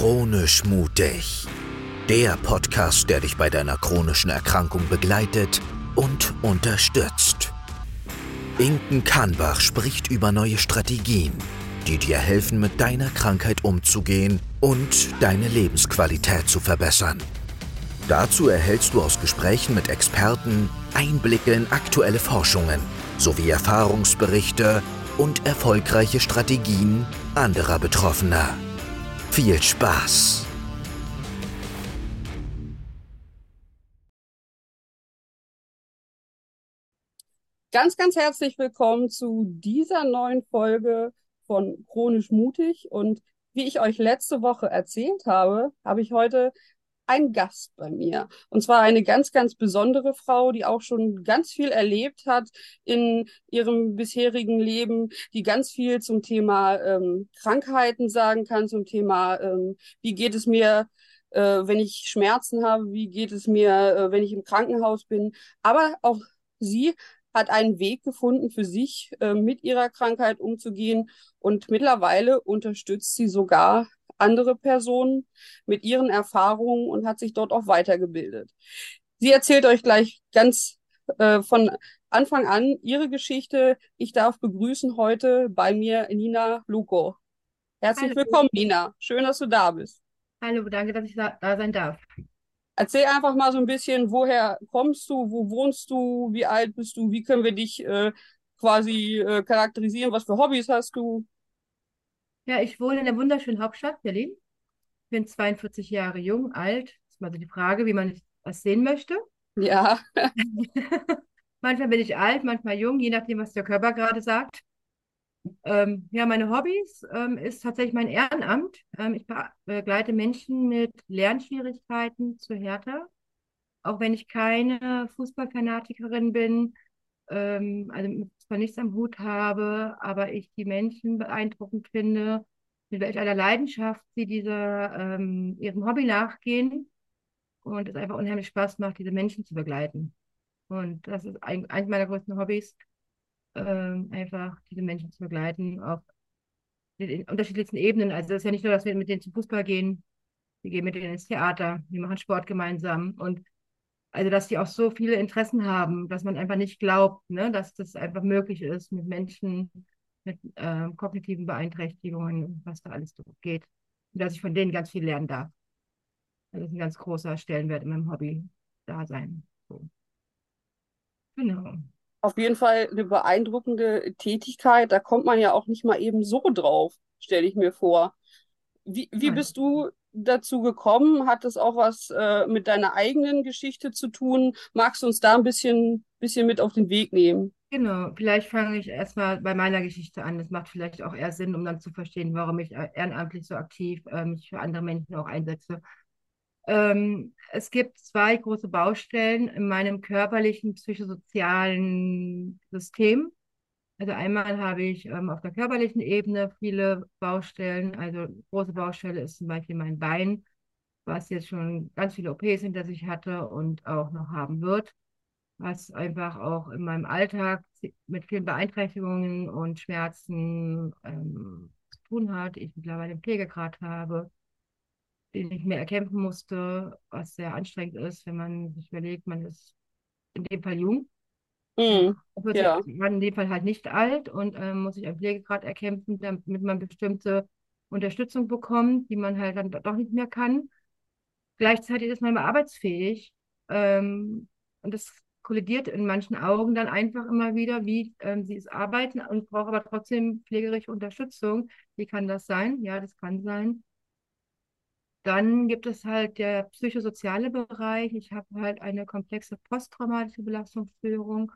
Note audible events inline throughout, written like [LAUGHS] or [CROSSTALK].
Chronisch mutig. Der Podcast, der dich bei deiner chronischen Erkrankung begleitet und unterstützt. Inken Kahnbach spricht über neue Strategien, die dir helfen, mit deiner Krankheit umzugehen und deine Lebensqualität zu verbessern. Dazu erhältst du aus Gesprächen mit Experten Einblicke in aktuelle Forschungen sowie Erfahrungsberichte und erfolgreiche Strategien anderer Betroffener. Viel Spaß! Ganz, ganz herzlich willkommen zu dieser neuen Folge von Chronisch Mutig. Und wie ich euch letzte Woche erzählt habe, habe ich heute einen Gast bei mir. Und zwar eine ganz, ganz besondere Frau, die auch schon ganz viel erlebt hat in ihrem bisherigen Leben, die ganz viel zum Thema ähm, Krankheiten sagen kann, zum Thema, ähm, wie geht es mir, äh, wenn ich Schmerzen habe, wie geht es mir, äh, wenn ich im Krankenhaus bin. Aber auch sie hat einen Weg gefunden für sich, äh, mit ihrer Krankheit umzugehen. Und mittlerweile unterstützt sie sogar andere Personen mit ihren Erfahrungen und hat sich dort auch weitergebildet. Sie erzählt euch gleich ganz äh, von Anfang an ihre Geschichte. Ich darf begrüßen heute bei mir Nina Luko. Herzlich Hallo. willkommen, Nina. Schön, dass du da bist. Hallo, danke, dass ich da, da sein darf. Erzähl einfach mal so ein bisschen, woher kommst du, wo wohnst du, wie alt bist du, wie können wir dich äh, quasi äh, charakterisieren, was für Hobbys hast du? Ja, ich wohne in der wunderschönen Hauptstadt Berlin. Bin 42 Jahre jung, alt. Das ist mal so die Frage, wie man das sehen möchte. Ja. [LAUGHS] manchmal bin ich alt, manchmal jung, je nachdem, was der Körper gerade sagt. Ähm, ja, meine Hobbys ähm, ist tatsächlich mein Ehrenamt. Ähm, ich begleite Menschen mit Lernschwierigkeiten zu Hertha. Auch wenn ich keine Fußballfanatikerin bin, ähm, also zwar nichts am Hut habe, aber ich die Menschen beeindruckend finde, mit welch einer Leidenschaft sie dieser, ähm, ihrem Hobby nachgehen und es einfach unheimlich Spaß macht, diese Menschen zu begleiten. Und das ist ein, eines meiner größten Hobbys, ähm, einfach diese Menschen zu begleiten auf den unterschiedlichsten Ebenen. Also es ist ja nicht nur, dass wir mit denen zum Fußball gehen, wir gehen mit denen ins Theater, wir machen Sport gemeinsam und also, dass die auch so viele Interessen haben, dass man einfach nicht glaubt, ne, dass das einfach möglich ist mit Menschen mit äh, kognitiven Beeinträchtigungen, was da alles geht. Und dass ich von denen ganz viel lernen darf. Das ist ein ganz großer Stellenwert in meinem Hobby da sein. So. Genau. Auf jeden Fall eine beeindruckende Tätigkeit. Da kommt man ja auch nicht mal eben so drauf, stelle ich mir vor. Wie, wie bist du dazu gekommen? Hat das auch was äh, mit deiner eigenen Geschichte zu tun? Magst du uns da ein bisschen, bisschen mit auf den Weg nehmen? Genau, vielleicht fange ich erstmal bei meiner Geschichte an. Das macht vielleicht auch eher Sinn, um dann zu verstehen, warum ich äh, ehrenamtlich so aktiv äh, mich für andere Menschen auch einsetze. Ähm, es gibt zwei große Baustellen in meinem körperlichen, psychosozialen System. Also einmal habe ich ähm, auf der körperlichen Ebene viele Baustellen. Also große Baustelle ist zum Beispiel mein Bein, was jetzt schon ganz viele OPs hinter sich hatte und auch noch haben wird, was einfach auch in meinem Alltag mit vielen Beeinträchtigungen und Schmerzen ähm, zu tun hat. Ich mittlerweile einen Pflegegrad habe, den ich mir erkämpfen musste, was sehr anstrengend ist, wenn man sich überlegt, man ist in dem Fall jung Mhm. Wird Ja. in dem Fall halt nicht alt und ähm, muss sich einen Pflegegrad erkämpfen, damit man bestimmte Unterstützung bekommt, die man halt dann doch nicht mehr kann. Gleichzeitig ist man immer arbeitsfähig ähm, und das kollidiert in manchen Augen dann einfach immer wieder, wie ähm, sie es arbeiten und braucht aber trotzdem pflegerische Unterstützung. Wie kann das sein? Ja, das kann sein. Dann gibt es halt der psychosoziale Bereich. Ich habe halt eine komplexe posttraumatische Belastungsstörung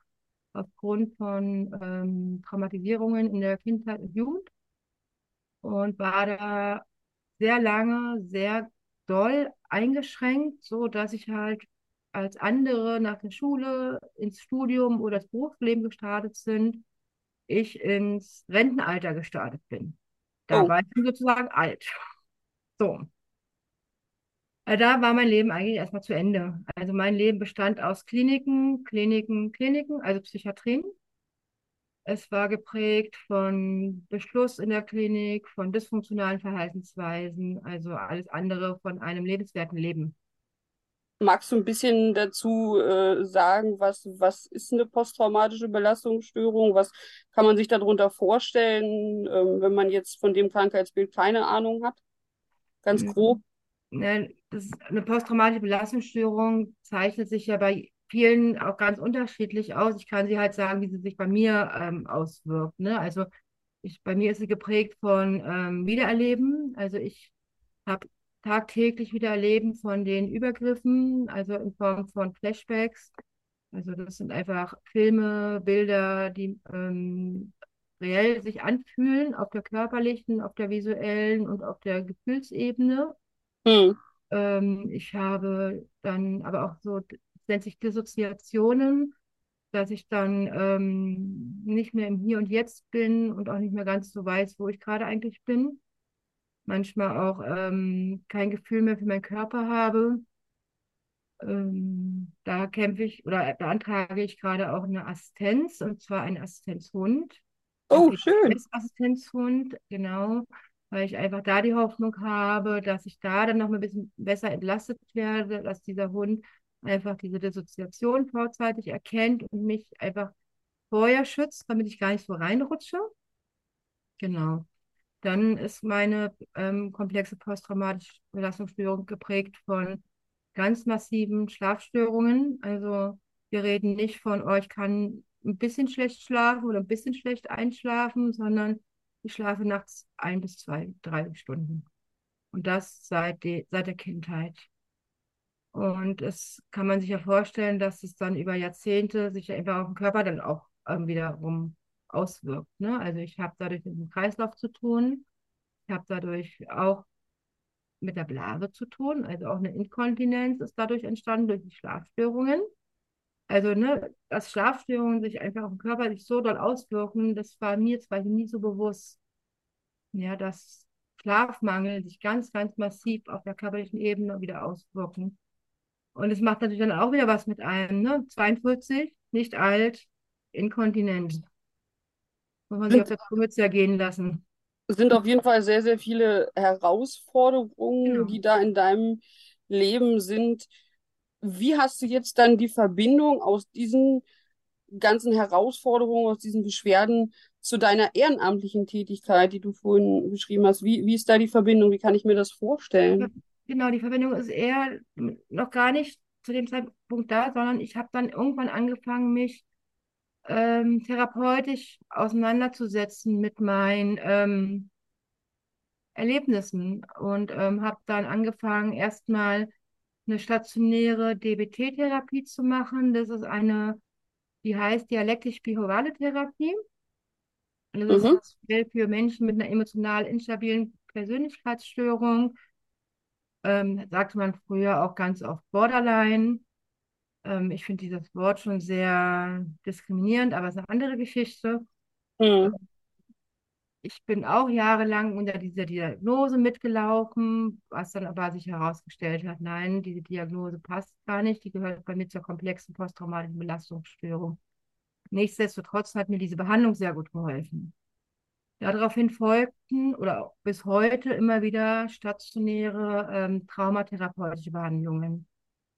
aufgrund von ähm, Traumatisierungen in der Kindheit und Jugend und war da sehr lange, sehr doll eingeschränkt, so dass ich halt als andere nach der Schule ins Studium oder das Berufsleben gestartet sind, ich ins Rentenalter gestartet bin. Da Oh. war ich sozusagen alt. So. Äh, Da war mein Leben eigentlich erstmal zu Ende. Also mein Leben bestand aus Kliniken, Kliniken, Kliniken, also Psychiatrien. Es war geprägt von Beschluss in der Klinik, von dysfunktionalen Verhaltensweisen, also alles andere von einem lebenswerten Leben. Magst du ein bisschen dazu äh, sagen, was, was ist eine posttraumatische Belastungsstörung? Was kann man sich darunter vorstellen, ähm, wenn man jetzt von dem Krankheitsbild keine Ahnung hat? Ganz grob. Ne, eine posttraumatische Belastungsstörung zeichnet sich ja bei vielen auch ganz unterschiedlich aus. Ich kann sie halt sagen, wie sie sich bei mir ähm, auswirkt. Ne? Also ich, bei mir ist sie geprägt von ähm, Wiedererleben. Also ich habe tagtäglich Wiedererleben von den Übergriffen, also in Form von Flashbacks. Also das sind einfach Filme, Bilder, die ähm, reell sich anfühlen auf der körperlichen, auf der visuellen und auf der Gefühlsebene. Hm. Ähm, ich habe dann aber auch so, nennt sich Dissoziationen, dass ich dann ähm, nicht mehr im Hier und Jetzt bin und auch nicht mehr ganz so weiß, wo ich gerade eigentlich bin. Manchmal auch ähm, kein Gefühl mehr für meinen Körper habe. Ähm, da kämpfe ich oder beantrage ich gerade auch eine Assistenz und zwar einen Assistenzhund. Oh, schön. Assistenzhund, genau weil ich einfach da die Hoffnung habe, dass ich da dann noch ein bisschen besser entlastet werde, dass dieser Hund einfach diese Dissoziation vorzeitig erkennt und mich einfach vorher schützt, damit ich gar nicht so reinrutsche. Genau. Dann ist meine ähm, komplexe posttraumatische Belastungsstörung geprägt von ganz massiven Schlafstörungen. Also wir reden nicht von, oh, kann ein bisschen schlecht schlafen oder ein bisschen schlecht einschlafen, sondern ich schlafe nachts ein bis zwei, drei Stunden. Und das seit, die, seit der Kindheit. Und es kann man sich ja vorstellen, dass es dann über Jahrzehnte sich ja einfach auf den Körper dann auch ähm, wiederum auswirkt. Ne? Also ich habe dadurch mit dem Kreislauf zu tun. Ich habe dadurch auch mit der Blase zu tun. Also auch eine Inkontinenz ist dadurch entstanden durch die Schlafstörungen. Also, ne, dass Schlafstörungen sich einfach auf den Körper sich so doll auswirken, das war mir zwar nie so bewusst. Ja, dass Schlafmangel sich ganz, ganz massiv auf der körperlichen Ebene wieder auswirken. Und es macht natürlich dann auch wieder was mit einem, ne? 42, nicht alt, inkontinent. Muss man sich auf der Zunge zergehen lassen. Es sind auf jeden Fall sehr, sehr viele Herausforderungen, Genau. die da in deinem Leben sind. Wie hast du jetzt dann die Verbindung aus diesen ganzen Herausforderungen, aus diesen Beschwerden zu deiner ehrenamtlichen Tätigkeit, die du vorhin beschrieben hast? Wie, wie ist da die Verbindung? Wie kann ich mir das vorstellen? Genau, die Verbindung ist eher noch gar nicht zu dem Zeitpunkt da, sondern ich habe dann irgendwann angefangen, mich ähm, therapeutisch auseinanderzusetzen mit meinen ähm, Erlebnissen und ähm, habe dann angefangen, erstmal eine stationäre DBT-Therapie zu machen. Das ist eine, die heißt dialektisch-behaviorale Therapie. Und das Mhm. ist speziell für Menschen mit einer emotional instabilen Persönlichkeitsstörung. Ähm, sagte man früher auch ganz oft Borderline. Ähm, ich finde dieses Wort schon sehr diskriminierend, aber es ist eine andere Geschichte. Mhm. Ich bin auch jahrelang unter dieser Diagnose mitgelaufen, was dann aber sich herausgestellt hat, nein, diese Diagnose passt gar nicht, die gehört bei mir zur komplexen posttraumatischen Belastungsstörung. Nichtsdestotrotz hat mir diese Behandlung sehr gut geholfen. Daraufhin folgten oder bis heute immer wieder stationäre ähm, traumatherapeutische Behandlungen.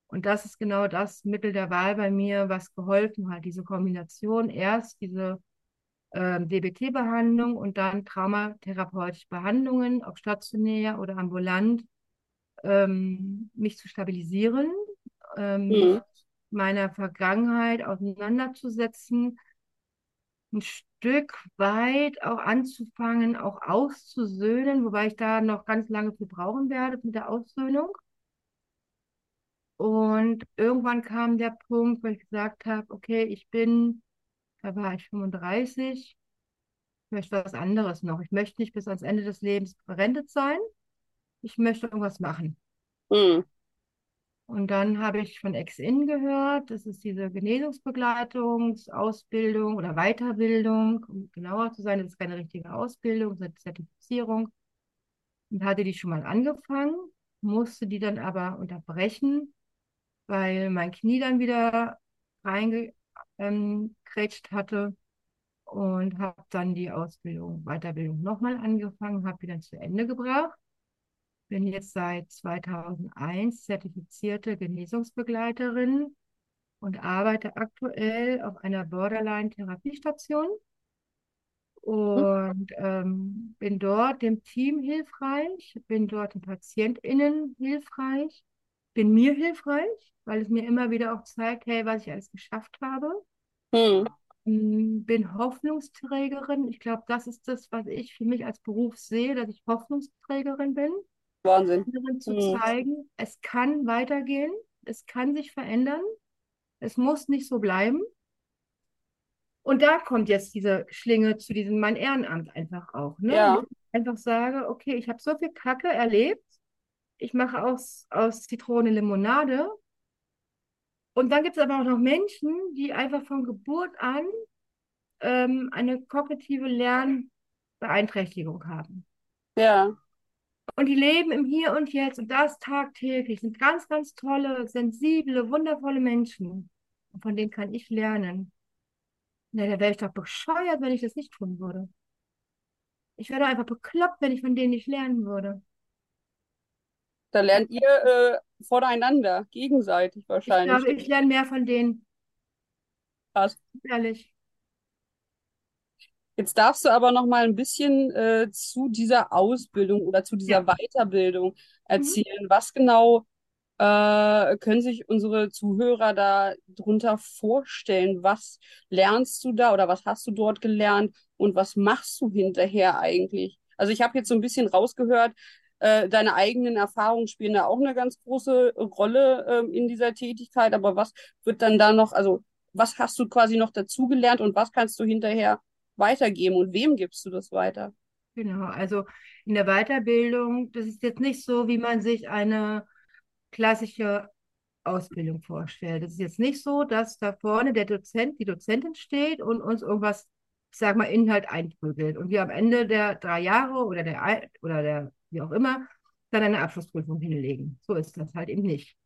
Und das ist genau das Mittel der Wahl bei mir, was geholfen hat. Diese Kombination, erst diese ähm, DBT-Behandlung und dann traumatherapeutische Behandlungen, ob stationär oder ambulant, ähm, mich zu stabilisieren, ähm, Mhm. mit meiner Vergangenheit auseinanderzusetzen, ein Stück weit auch anzufangen, auch auszusöhnen, wobei ich da noch ganz lange für brauchen werde mit der Aussöhnung. Und irgendwann kam der Punkt, wo ich gesagt habe, okay, ich bin, da war ich 35, ich möchte was anderes noch. Ich möchte nicht bis ans Ende des Lebens verrentet sein. Ich möchte irgendwas machen. Mhm. Und dann habe ich von Ex-In gehört, das ist diese Genesungsbegleitungsausbildung oder Weiterbildung, um genauer zu sein, das ist keine richtige Ausbildung, eine Zertifizierung. Und hatte die schon mal angefangen, musste die dann aber unterbrechen, weil mein Knie dann wieder reingekrätscht hatte. und habe dann die Ausbildung, Weiterbildung nochmal angefangen, habe die dann zu Ende gebracht. Bin jetzt seit 2001 zertifizierte Genesungsbegleiterin und arbeite aktuell auf einer Borderline-Therapiestation und ähm, bin dort dem Team hilfreich, bin dort den PatientInnen hilfreich, bin mir hilfreich, weil es mir immer wieder auch zeigt, hey, was ich alles geschafft habe. Hm. Mm, Bin Hoffnungsträgerin. Ich glaube, das ist das, was ich für mich als Beruf sehe, dass ich Hoffnungsträgerin bin, Wahnsinn. anderen zu Hm. zeigen, es kann weitergehen, es kann sich verändern, es muss nicht so bleiben. Und da kommt jetzt diese Schlinge zu diesem mein Ehrenamt einfach auch, ne? Ja. Ich einfach sage, okay, ich habe so viel Kacke erlebt, ich mache aus, aus Zitrone Limonade. Und dann gibt es aber auch noch Menschen, die einfach von Geburt an ähm, eine kognitive Lernbeeinträchtigung haben. Ja. Und die leben im Hier und Jetzt und das tagtäglich, sind ganz, ganz tolle, sensible, wundervolle Menschen. Und von denen kann ich lernen. Na, da wäre ich doch bescheuert, wenn ich das nicht tun würde. Ich wäre doch einfach bekloppt, wenn ich von denen nicht lernen würde. Da lernt ihr äh, voneinander, gegenseitig Ich wahrscheinlich. glaube, ich lerne mehr von denen, Krass. ehrlich. Jetzt darfst du aber noch mal ein bisschen äh, zu dieser Ausbildung oder zu dieser Ja. Weiterbildung Mhm. erzählen. Was genau äh, können sich unsere Zuhörer da drunter vorstellen? Was lernst du da oder was hast du dort gelernt und was machst du hinterher eigentlich? Also ich habe jetzt so ein bisschen rausgehört, äh, deine eigenen Erfahrungen spielen da auch eine ganz große Rolle ähm, in dieser Tätigkeit. Aber was wird dann da noch, also was hast du quasi noch dazugelernt und was kannst du hinterher weitergeben und wem gibst du das weiter? Genau, also in der Weiterbildung, das ist jetzt nicht so, wie man sich eine klassische Ausbildung vorstellt. Es ist jetzt nicht so, dass da vorne der Dozent, die Dozentin steht und uns irgendwas, ich sag mal, Inhalt einprügelt und wir am Ende der drei Jahre oder der oder der wie auch immer dann eine Abschlussprüfung hinlegen. So ist das halt eben nicht.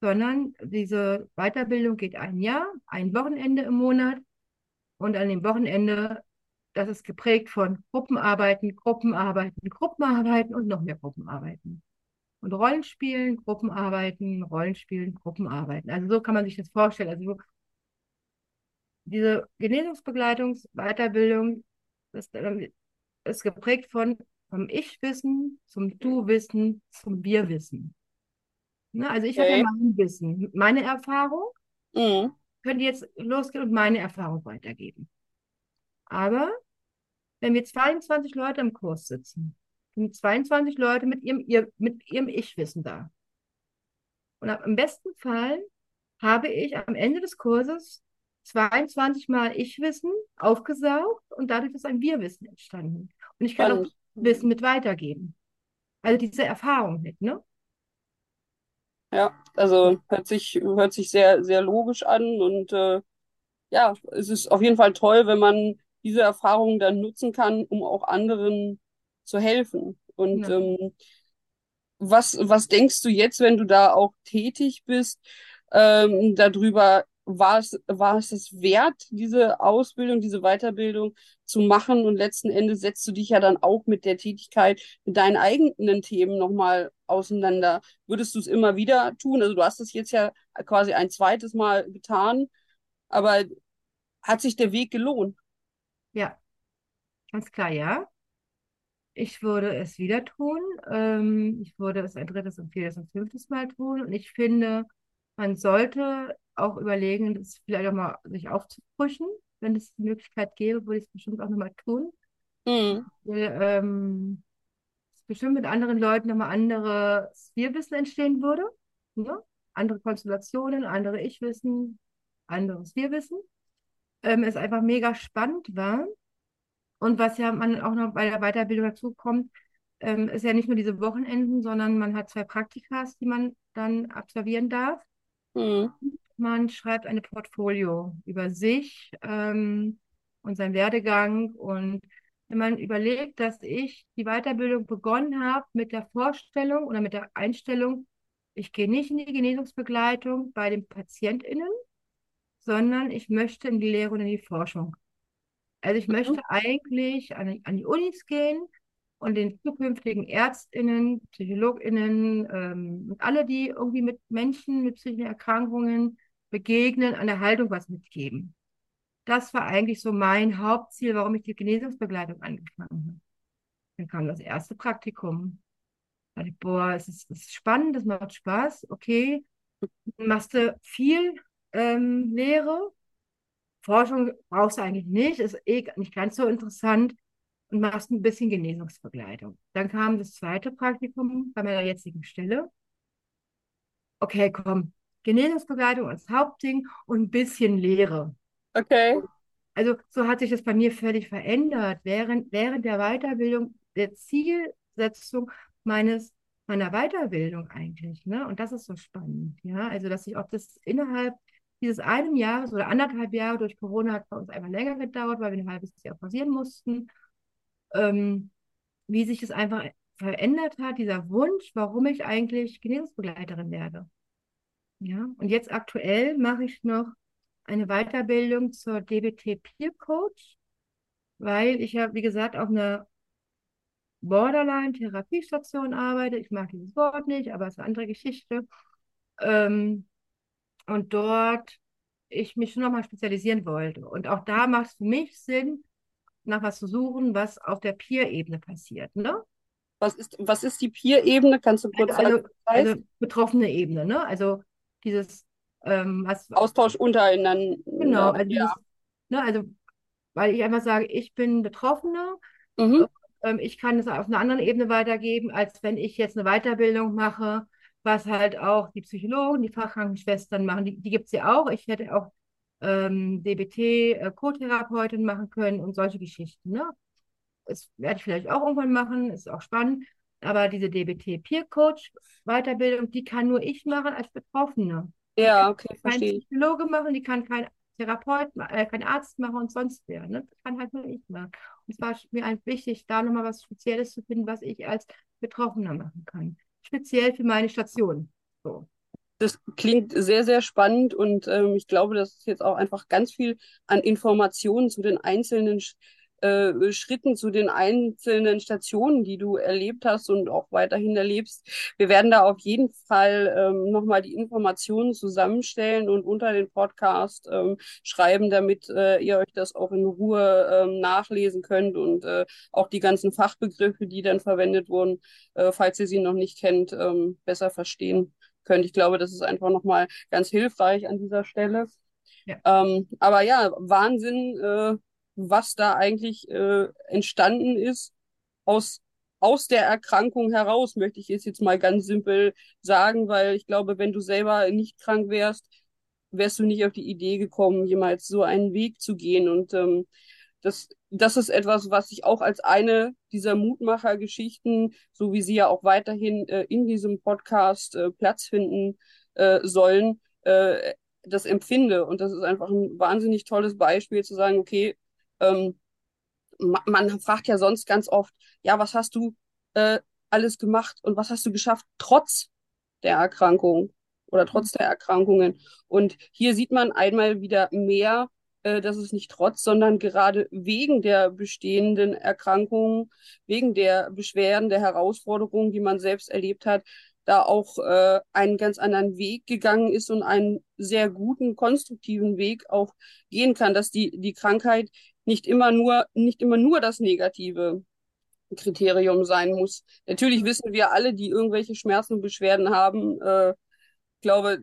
Sondern diese Weiterbildung geht ein Jahr, ein Wochenende im Monat und an dem Wochenende, das ist geprägt von Gruppenarbeiten, Gruppenarbeiten, Gruppenarbeiten und noch mehr Gruppenarbeiten. Und Rollenspielen, Gruppenarbeiten, Rollenspielen, Gruppenarbeiten. Also so kann man sich das vorstellen. Also so diese Genesungsbegleitungs-, Weiterbildung ist, ähm, ist geprägt von vom Ich-Wissen zum Du-Wissen zum Wir-Wissen. Ne? Also ich habe ja Okay. mein Wissen, meine Erfahrung, Mhm. könnte jetzt losgehen und meine Erfahrung weitergeben. Aber wenn wir 22 Leute im Kurs sitzen, sind 22 Leute mit ihrem, ihr, mit ihrem Ich-Wissen da. Und im besten Fall habe ich am Ende des Kurses 22 Mal Ich-Wissen aufgesaugt und dadurch ist ein Wir-Wissen entstanden. Und ich kann auch Spannend. Wissen mit weitergeben. Also diese Erfahrung mit, ne? Ja, also hört sich, hört sich sehr, sehr logisch an und äh, ja, es ist auf jeden Fall toll, wenn man diese Erfahrungen dann nutzen kann, um auch anderen zu helfen. Und Ja. ähm, was, was denkst du jetzt, wenn du da auch tätig bist, ähm, darüber, war es, war es es wert, diese Ausbildung, diese Weiterbildung zu machen? Und letzten Endes setzt du dich ja dann auch mit der Tätigkeit, mit deinen eigenen Themen nochmal auseinander. Würdest du es immer wieder tun? Also du hast es jetzt ja quasi ein zweites Mal getan, aber hat sich der Weg gelohnt? Ja, ganz klar, ja. Ich würde es wieder tun. Ähm, ich würde es ein drittes und viertes und fünftes Mal tun. Und ich finde, man sollte auch überlegen, das vielleicht auch mal sich aufzufrischen. Wenn es die Möglichkeit gäbe, würde ich es bestimmt auch nochmal tun. Mhm. Weil, ähm, es bestimmt mit anderen Leuten nochmal anderes Wir-Wissen entstehen würde. Ne? Andere Konstellationen, andere Ich-Wissen, anderes Wir-Wissen. Ähm, es einfach mega spannend war. Und was ja man auch noch bei der Weiterbildung dazu kommt, ähm, ist ja nicht nur diese Wochenenden, sondern man hat zwei Praktikas, die man dann absolvieren darf. Mhm. Man schreibt eine Portfolio über sich ähm, und seinen Werdegang. Und wenn man überlegt, dass ich die Weiterbildung begonnen habe mit der Vorstellung oder mit der Einstellung, ich gehe nicht in die Genesungsbegleitung bei den PatientInnen, sondern ich möchte in die Lehre und in die Forschung. Also ich Mhm. möchte eigentlich an, die- an die Unis gehen und den zukünftigen ÄrztInnen, PsychologInnen ähm, und alle, die irgendwie mit Menschen mit psychischen Erkrankungen begegnen, an der Haltung was mitgeben. Das war eigentlich so mein Hauptziel, warum ich die Genesungsbegleitung angefangen habe. Dann kam das erste Praktikum. Da dachte ich, boah, es ist, es ist spannend, es macht Spaß, okay. Machst du viel ähm, Lehre. Forschung brauchst du eigentlich nicht, ist eh nicht ganz so interessant und machst ein bisschen Genesungsbegleitung. Dann kam das zweite Praktikum bei meiner jetzigen Stelle. Okay, komm, Genesungsbegleitung als Hauptding und ein bisschen Lehre. Okay. Also so hat sich das bei mir völlig verändert während, während der Weiterbildung, der Zielsetzung meines, meiner Weiterbildung eigentlich. Ne? Und das ist so spannend. Ja? Also, dass ich auch das innerhalb dieses einen Jahres oder anderthalb Jahre durch Corona hat bei uns einfach länger gedauert, weil wir ein halbes Jahr pausieren mussten, ähm, wie sich das einfach verändert hat, dieser Wunsch, warum ich eigentlich Genesungsbegleiterin werde. Ja, und jetzt aktuell mache ich noch eine Weiterbildung zur DBT Peer Coach, weil ich ja, wie gesagt, auf einer Borderline-Therapiestation arbeite. Ich mag dieses Wort nicht, aber es ist eine andere Geschichte. Ähm, und dort ich mich schon nochmal spezialisieren wollte. Und auch da macht es für mich Sinn, nach was zu suchen, was auf der Peer-Ebene passiert. Ne? Was ist, was ist die Peer-Ebene? Kannst du kurz Also, sagen, das heißt? also betroffene Ebene, ne? Also dieses, ähm, was, Austausch untereinander. genau, also ja. dieses, ne, also, weil ich einfach sage, ich bin Betroffene, Mhm. ähm, ich kann es auf einer anderen Ebene weitergeben, als wenn ich jetzt eine Weiterbildung mache, was halt auch die Psychologen, die Fachkrankenschwestern machen, die, die gibt es ja auch. Ich hätte auch ähm, DBT, äh, Co-Therapeutin machen können und solche Geschichten, ne? Das werde ich vielleicht auch irgendwann machen, ist auch spannend. Aber diese DBT Peer Coach Weiterbildung, die kann nur ich machen als Betroffene. Ja, okay, Kein verstehe ich. Psychologe machen, die kann kein Therapeut, äh, kein Arzt machen und sonst wer. Ne? Das kann halt nur ich machen. Und es war mir einfach wichtig, da nochmal was Spezielles zu finden, was ich als Betroffener machen kann. Speziell für meine Station. So. Das klingt sehr, sehr spannend und ähm, ich glaube, dass es jetzt auch einfach ganz viel an Informationen zu den einzelnen äh, Schritten, zu den einzelnen Stationen, die du erlebt hast und auch weiterhin erlebst. Wir werden da auf jeden Fall ähm, nochmal die Informationen zusammenstellen und unter den Podcast ähm, schreiben, damit äh, ihr euch das auch in Ruhe ähm, nachlesen könnt und äh, auch die ganzen Fachbegriffe, die dann verwendet wurden, äh, falls ihr sie noch nicht kennt, ähm, besser verstehen könnt. Ich glaube, das ist einfach nochmal ganz hilfreich an dieser Stelle. Ja. Ähm, aber ja, Wahnsinn, äh, was da eigentlich äh, entstanden ist aus, aus der Erkrankung heraus, möchte ich jetzt, jetzt mal ganz simpel sagen, weil ich glaube, wenn du selber nicht krank wärst, wärst du nicht auf die Idee gekommen, jemals so einen Weg zu gehen. Und ähm, das, das ist etwas, was ich auch als eine dieser Mutmacher-Geschichten, so wie sie ja auch weiterhin äh, in diesem Podcast äh, Platz finden äh, sollen, äh, das empfinde. Und das ist einfach ein wahnsinnig tolles Beispiel zu sagen, okay, ähm, ma man fragt ja sonst ganz oft, ja, was hast du äh, alles gemacht und was hast du geschafft trotz der Erkrankung oder trotz der Erkrankungen? Und hier sieht man einmal wieder mehr, äh, dass es nicht trotz, sondern gerade wegen der bestehenden Erkrankungen, wegen der Beschwerden, der Herausforderungen, die man selbst erlebt hat, da auch äh, einen ganz anderen Weg gegangen ist und einen sehr guten, konstruktiven Weg auch gehen kann, dass die, die Krankheit nicht immer nur, nicht immer nur das Negative Kriterium sein muss. Natürlich wissen wir alle, die irgendwelche Schmerzen und Beschwerden haben, äh, glaube,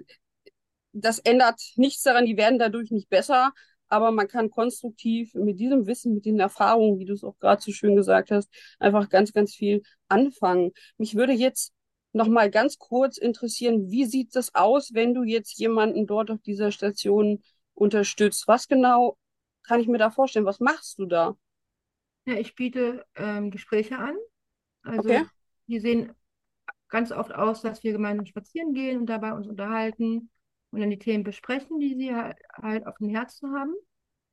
das ändert nichts daran, die werden dadurch nicht besser, aber man kann konstruktiv mit diesem Wissen, mit den Erfahrungen, wie du es auch gerade so schön gesagt hast, einfach ganz, ganz viel anfangen. Mich würde jetzt noch mal ganz kurz interessieren, wie sieht das aus, wenn du jetzt jemanden dort auf dieser Station unterstützt? Was genau kann ich mir da vorstellen? Was machst du da? Ja, ich biete ähm, Gespräche an. Also Okay. die sehen ganz oft aus, dass wir gemeinsam spazieren gehen und dabei uns unterhalten und dann die Themen besprechen, die sie halt, auf dem Herzen haben.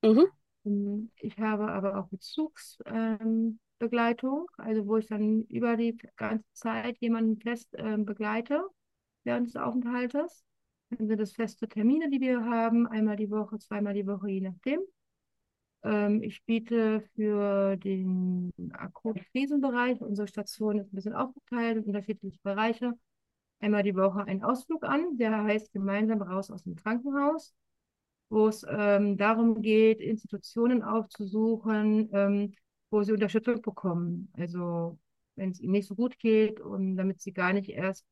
Mhm. Ähm, Ich habe aber auch Bezugsbegleitung, ähm, Begleitung, also wo ich dann über die ganze Zeit jemanden fest ähm, begleite während des Aufenthaltes. Dann sind es feste Termine, die wir haben, einmal die Woche, zweimal die Woche, je nachdem. Ähm, ich biete für den akuten Krisenbereich, unsere Station ist ein bisschen aufgeteilt in unterschiedliche Bereiche, einmal die Woche einen Ausflug an, der heißt gemeinsam raus aus dem Krankenhaus, wo es ähm, darum geht, Institutionen aufzusuchen, ähm, wo sie Unterstützung bekommen. Also wenn es ihnen nicht so gut geht und damit sie gar nicht erst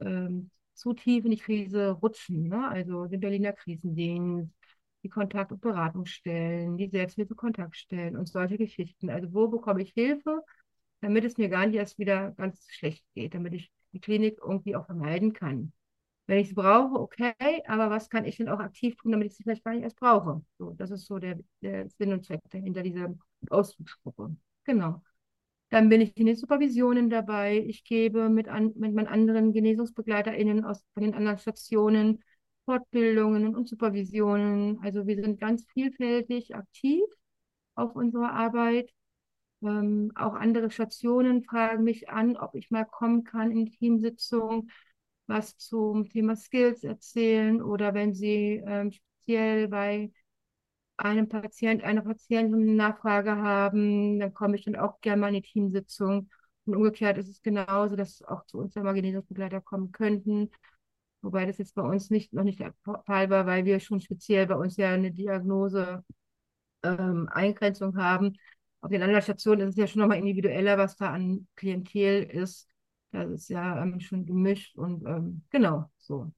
ähm, zu tief in die Krise rutschen. Ne? Also den Berliner Krisendienst, die Kontakt- und Beratungsstellen, die Selbsthilfe-Kontaktstellen und solche Geschichten. Also wo bekomme ich Hilfe, damit es mir gar nicht erst wieder ganz schlecht geht, damit ich die Klinik irgendwie auch vermeiden kann. Wenn ich sie brauche, okay, aber was kann ich denn auch aktiv tun, damit ich sie vielleicht gar nicht erst brauche? So, das ist so der, der Sinn und Zweck dahinter dieser Ausflugsgruppe. Genau. Dann bin ich in den Supervisionen dabei. Ich gebe mit, an, mit meinen anderen GenesungsbegleiterInnen aus, von den anderen Stationen Fortbildungen und Supervisionen. Also wir sind ganz vielfältig aktiv auf unserer Arbeit. Ähm, auch andere Stationen fragen mich an, ob ich mal kommen kann in Teamsitzung, was zum Thema Skills erzählen oder wenn sie ähm, speziell bei einem Patient, einer Patientin eine Nachfrage haben, dann komme ich dann auch gerne mal in die Teamsitzung. Und umgekehrt ist es genauso, dass auch zu uns einmal Genesungsbegleiter kommen könnten. Wobei das jetzt bei uns nicht, noch nicht der Fall war, weil wir schon speziell bei uns ja eine Diagnose ähm, haben. Auf den anderen Stationen ist es ja schon nochmal individueller, was da an Klientel ist. Das ist ja ähm, schon gemischt und ähm, genau so.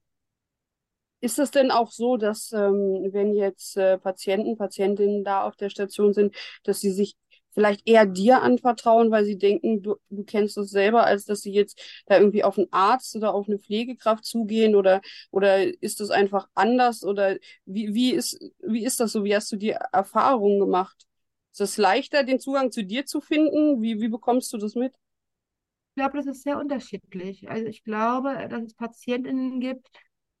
Ist es denn auch so, dass ähm, wenn jetzt äh, Patienten, Patientinnen da auf der Station sind, dass sie sich vielleicht eher dir anvertrauen, weil sie denken, du, du kennst das selber, als dass sie jetzt da irgendwie auf einen Arzt oder auf eine Pflegekraft zugehen oder, oder ist das einfach anders oder wie, wie ist, wie ist das so? Wie hast du die Erfahrungen gemacht? Ist es leichter, den Zugang zu dir zu finden? Wie, wie bekommst du das mit? Ich glaube, das ist sehr unterschiedlich. Also ich glaube, dass es Patientinnen gibt,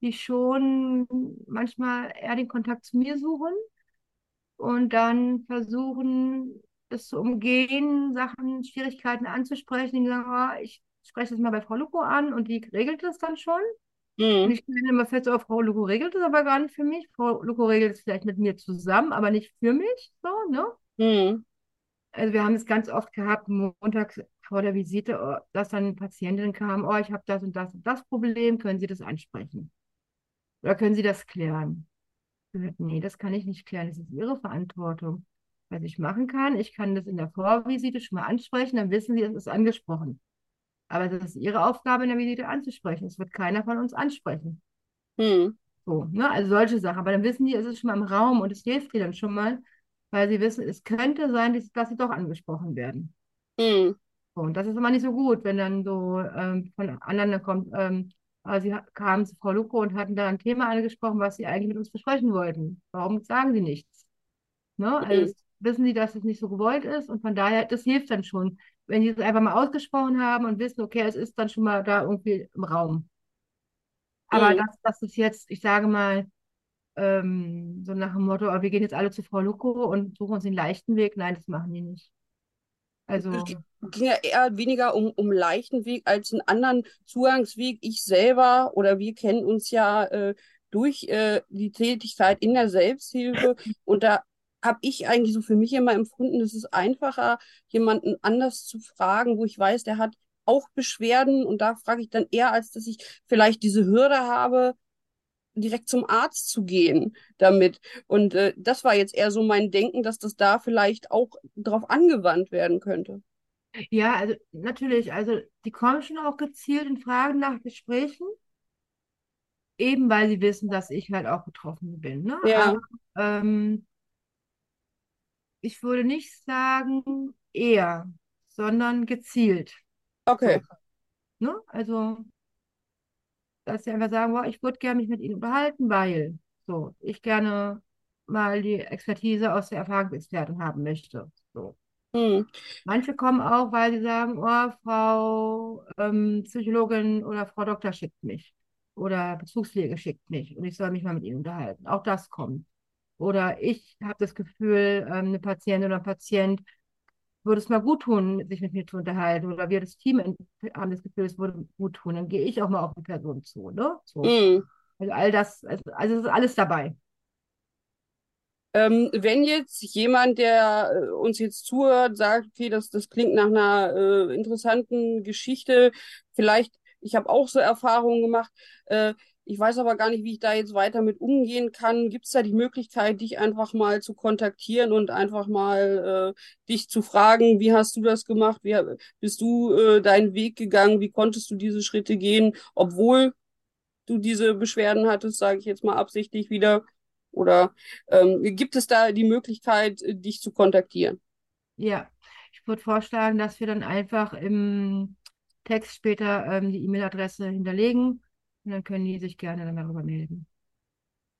die schon manchmal eher den Kontakt zu mir suchen und dann versuchen, das zu umgehen, Sachen, Schwierigkeiten anzusprechen. Die sagen, oh, ich spreche das mal bei Frau Luko an und die regelt das dann schon. Mhm. Und ich stelle immer fest, oh, Frau Luko regelt das aber gar nicht für mich. Frau Luko regelt es vielleicht mit mir zusammen, aber nicht für mich. So, ne? Mhm. Also wir haben es ganz oft gehabt, montags vor der Visite, oh, dass dann Patientinnen kamen, oh, ich habe das und das und das Problem, können Sie das ansprechen? Oder können Sie das klären? Nee, das kann ich nicht klären, das ist Ihre Verantwortung. Was ich machen kann, ich kann das in der Vorvisite schon mal ansprechen, dann wissen Sie, es ist angesprochen. Aber das ist Ihre Aufgabe, in der Visite anzusprechen. Es wird keiner von uns ansprechen. Hm. So, ne? Also solche Sachen. Aber dann wissen die, es ist schon mal im Raum und es hilft dir dann schon mal, weil sie wissen, es könnte sein, dass sie doch angesprochen werden. Hm. Und das ist immer nicht so gut, wenn dann so ähm, von anderen kommt, ähm, aber sie kamen zu Frau Luko und hatten da ein Thema angesprochen, was sie eigentlich mit uns besprechen wollten. Warum sagen sie nichts? Ne? Also wissen sie, dass es nicht so gewollt ist und von daher, das hilft dann schon, wenn sie es einfach mal ausgesprochen haben und wissen, okay, es ist dann schon mal da irgendwie im Raum. Aber mhm. das, das ist jetzt, ich sage mal, ähm, so nach dem Motto, oh, wir gehen jetzt alle zu Frau Luko und suchen uns den leichten Weg. Nein, das machen die nicht. Also. Es ging ja eher weniger um, um leichten Weg als einen anderen Zugangsweg. Ich selber oder wir kennen uns ja äh, durch äh, die Tätigkeit in der Selbsthilfe und da habe ich eigentlich so für mich immer empfunden, es ist einfacher, jemanden anders zu fragen, wo ich weiß, der hat auch Beschwerden und da frage ich dann eher, als dass ich vielleicht diese Hürde habe, direkt zum Arzt zu gehen damit. Und äh, das war jetzt eher so mein Denken, dass das da vielleicht auch drauf angewandt werden könnte. Ja, also natürlich, also die kommen schon auch gezielt in Fragen nach Gesprächen, eben weil sie wissen, dass ich halt auch betroffen bin. Ne? Ja. Aber, ähm, ich würde nicht sagen eher, sondern gezielt. Okay. Ne? Also dass sie einfach sagen, boah, ich würde gerne mich mit ihnen unterhalten, weil so, ich gerne mal die Expertise aus der Erfahrungsexpertin haben möchte. So. Hm. Manche kommen auch, weil sie sagen, oh, Frau ähm, Psychologin oder Frau Doktor schickt mich oder Bezugspflege schickt mich und ich soll mich mal mit ihnen unterhalten. Auch das kommt. Oder ich habe das Gefühl, ähm, eine Patientin oder ein Patient würde es mal gut tun, sich mit mir zu unterhalten. Oder wir das Team haben das Gefühl, es würde gut tun. Dann gehe ich auch mal auf die Person zu. Ne? So. Mm. Also all das, also, also ist alles dabei. Ähm, wenn jetzt jemand, der äh, uns jetzt zuhört, sagt, okay, das, das klingt nach einer äh, interessanten Geschichte, vielleicht, ich habe auch so Erfahrungen gemacht, äh, ich weiß aber gar nicht, wie ich da jetzt weiter mit umgehen kann. Gibt es da die Möglichkeit, dich einfach mal zu kontaktieren und einfach mal äh, dich zu fragen, wie hast du das gemacht? Wie bist du äh, deinen Weg gegangen? Wie konntest du diese Schritte gehen, obwohl du diese Beschwerden hattest, sage ich jetzt mal absichtlich wieder? Oder ähm, gibt es da die Möglichkeit, dich zu kontaktieren? Ja, ich würde vorschlagen, dass wir dann einfach im Text später ähm, die E-Mail-Adresse hinterlegen und dann können die sich gerne dann darüber melden.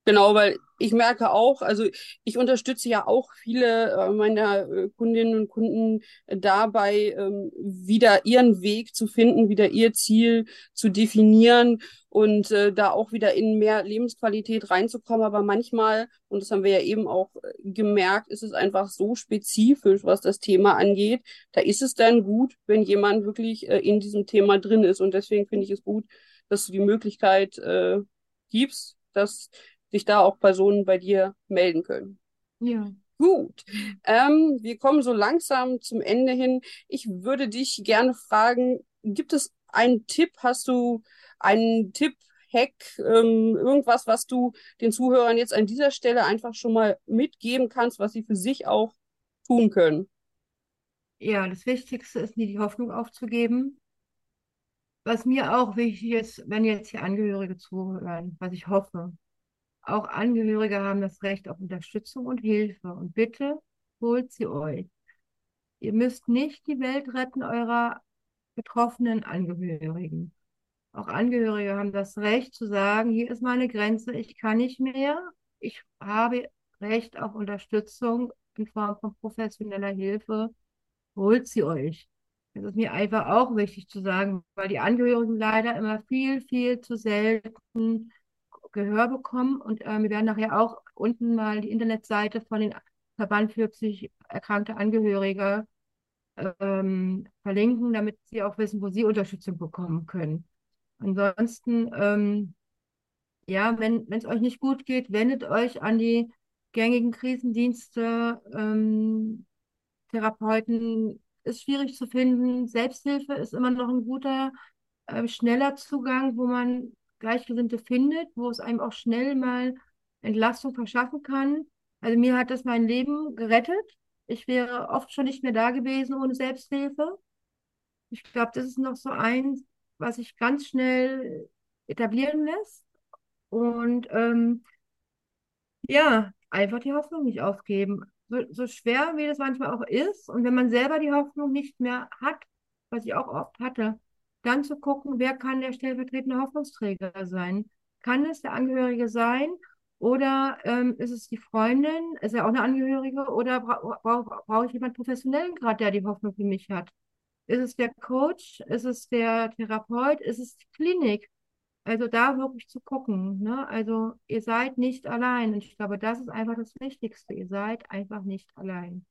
Genau, weil ich merke auch, also ich unterstütze ja auch viele äh, meiner äh, Kundinnen und Kunden dabei, ähm, wieder ihren Weg zu finden, wieder ihr Ziel zu definieren und äh, da auch wieder in mehr Lebensqualität reinzukommen. Aber manchmal, und das haben wir ja eben auch gemerkt, ist es einfach so spezifisch, was das Thema angeht. Da ist es dann gut, wenn jemand wirklich in diesem Thema drin ist. Und deswegen finde ich es gut, dass du die Möglichkeit äh, gibst, dass sich da auch Personen bei dir melden können. Ja. Gut. Ähm, wir kommen so langsam zum Ende hin. Ich würde dich gerne fragen, gibt es einen Tipp? Hast du einen Tipp, Hack, ähm, irgendwas, was du den Zuhörern jetzt an dieser Stelle einfach schon mal mitgeben kannst, was sie für sich auch tun können? Ja, das Wichtigste ist, nie die Hoffnung aufzugeben. Was mir auch wichtig ist, wenn jetzt hier Angehörige zuhören, was ich hoffe, auch Angehörige haben das Recht auf Unterstützung und Hilfe. Und bitte holt sie euch. Ihr müsst nicht die Welt retten eurer betroffenen Angehörigen. Auch Angehörige haben das Recht zu sagen, hier ist meine Grenze, ich kann nicht mehr. Ich habe Recht auf Unterstützung in Form von professioneller Hilfe. Holt sie euch. Das ist mir einfach auch wichtig zu sagen, weil die Angehörigen leider immer viel, viel zu selten Gehör bekommen. Und äh, wir werden nachher auch unten mal die Internetseite von den Verband für psychisch erkrankte Angehörige ähm, verlinken, damit sie auch wissen, wo sie Unterstützung bekommen können. Ansonsten, ähm, ja, wenn es euch nicht gut geht, wendet euch an die gängigen Krisendienste. Ähm, Therapeuten ist schwierig zu finden. Selbsthilfe ist immer noch ein guter, äh, schneller Zugang, wo man Gleichgesinnte findet, wo es einem auch schnell mal Entlastung verschaffen kann. Also mir hat das mein Leben gerettet. Ich wäre oft schon nicht mehr da gewesen ohne Selbsthilfe. Ich glaube, das ist noch so eins, was sich ganz schnell etablieren lässt. Und ähm, ja, einfach die Hoffnung nicht aufgeben. So, so schwer, wie das manchmal auch ist. Und wenn man selber die Hoffnung nicht mehr hat, was ich auch oft hatte, dann zu gucken, wer kann der stellvertretende Hoffnungsträger sein. Kann es der Angehörige sein oder ähm, ist es die Freundin, ist er auch eine Angehörige oder bra bra brauche ich jemanden professionellen gerade, der die Hoffnung für mich hat? Ist es der Coach? Ist es der Therapeut? Ist es die Klinik? Also da wirklich zu gucken. Ne? Also ihr seid nicht allein. Und ich glaube, das ist einfach das Wichtigste. Ihr seid einfach nicht allein.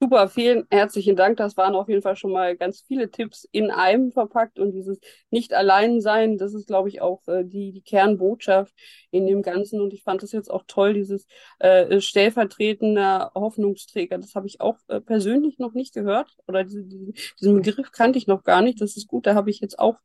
Super, vielen herzlichen Dank. Das waren auf jeden Fall schon mal ganz viele Tipps in einem verpackt und dieses nicht allein sein, das ist, glaube ich, auch äh, die, die Kernbotschaft in dem Ganzen. Und ich fand das jetzt auch toll, dieses äh, stellvertretender Hoffnungsträger. Das habe ich auch äh, persönlich noch nicht gehört oder diese, diesen Begriff kannte ich noch gar nicht. Das ist gut, da habe ich jetzt auch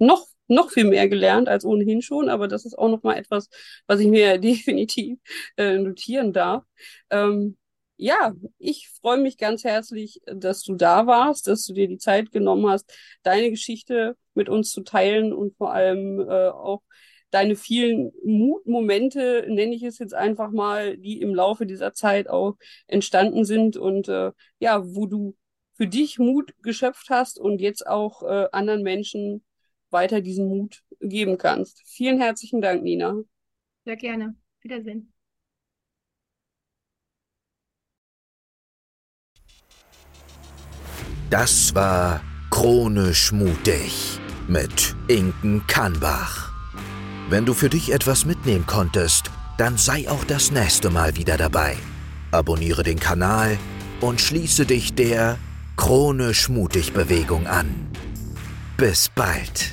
noch noch viel mehr gelernt als ohnehin schon, aber das ist auch noch mal etwas, was ich mir [LAUGHS] definitiv äh, notieren darf. Ähm, ja, ich freue mich ganz herzlich, dass du da warst, dass du dir die Zeit genommen hast, deine Geschichte mit uns zu teilen und vor allem äh, auch deine vielen Mutmomente, nenne ich es jetzt einfach mal, die im Laufe dieser Zeit auch entstanden sind und äh, ja, wo du für dich Mut geschöpft hast und jetzt auch äh, anderen Menschen weiter diesen Mut geben kannst. Vielen herzlichen Dank, Nina. Sehr gerne. Wiedersehen. Das war Chronisch Mutig mit Inken Kannbach. Wenn du für dich etwas mitnehmen konntest, dann sei auch das nächste Mal wieder dabei. Abonniere den Kanal und schließe dich der Chronisch Mutig Bewegung an. Bis bald.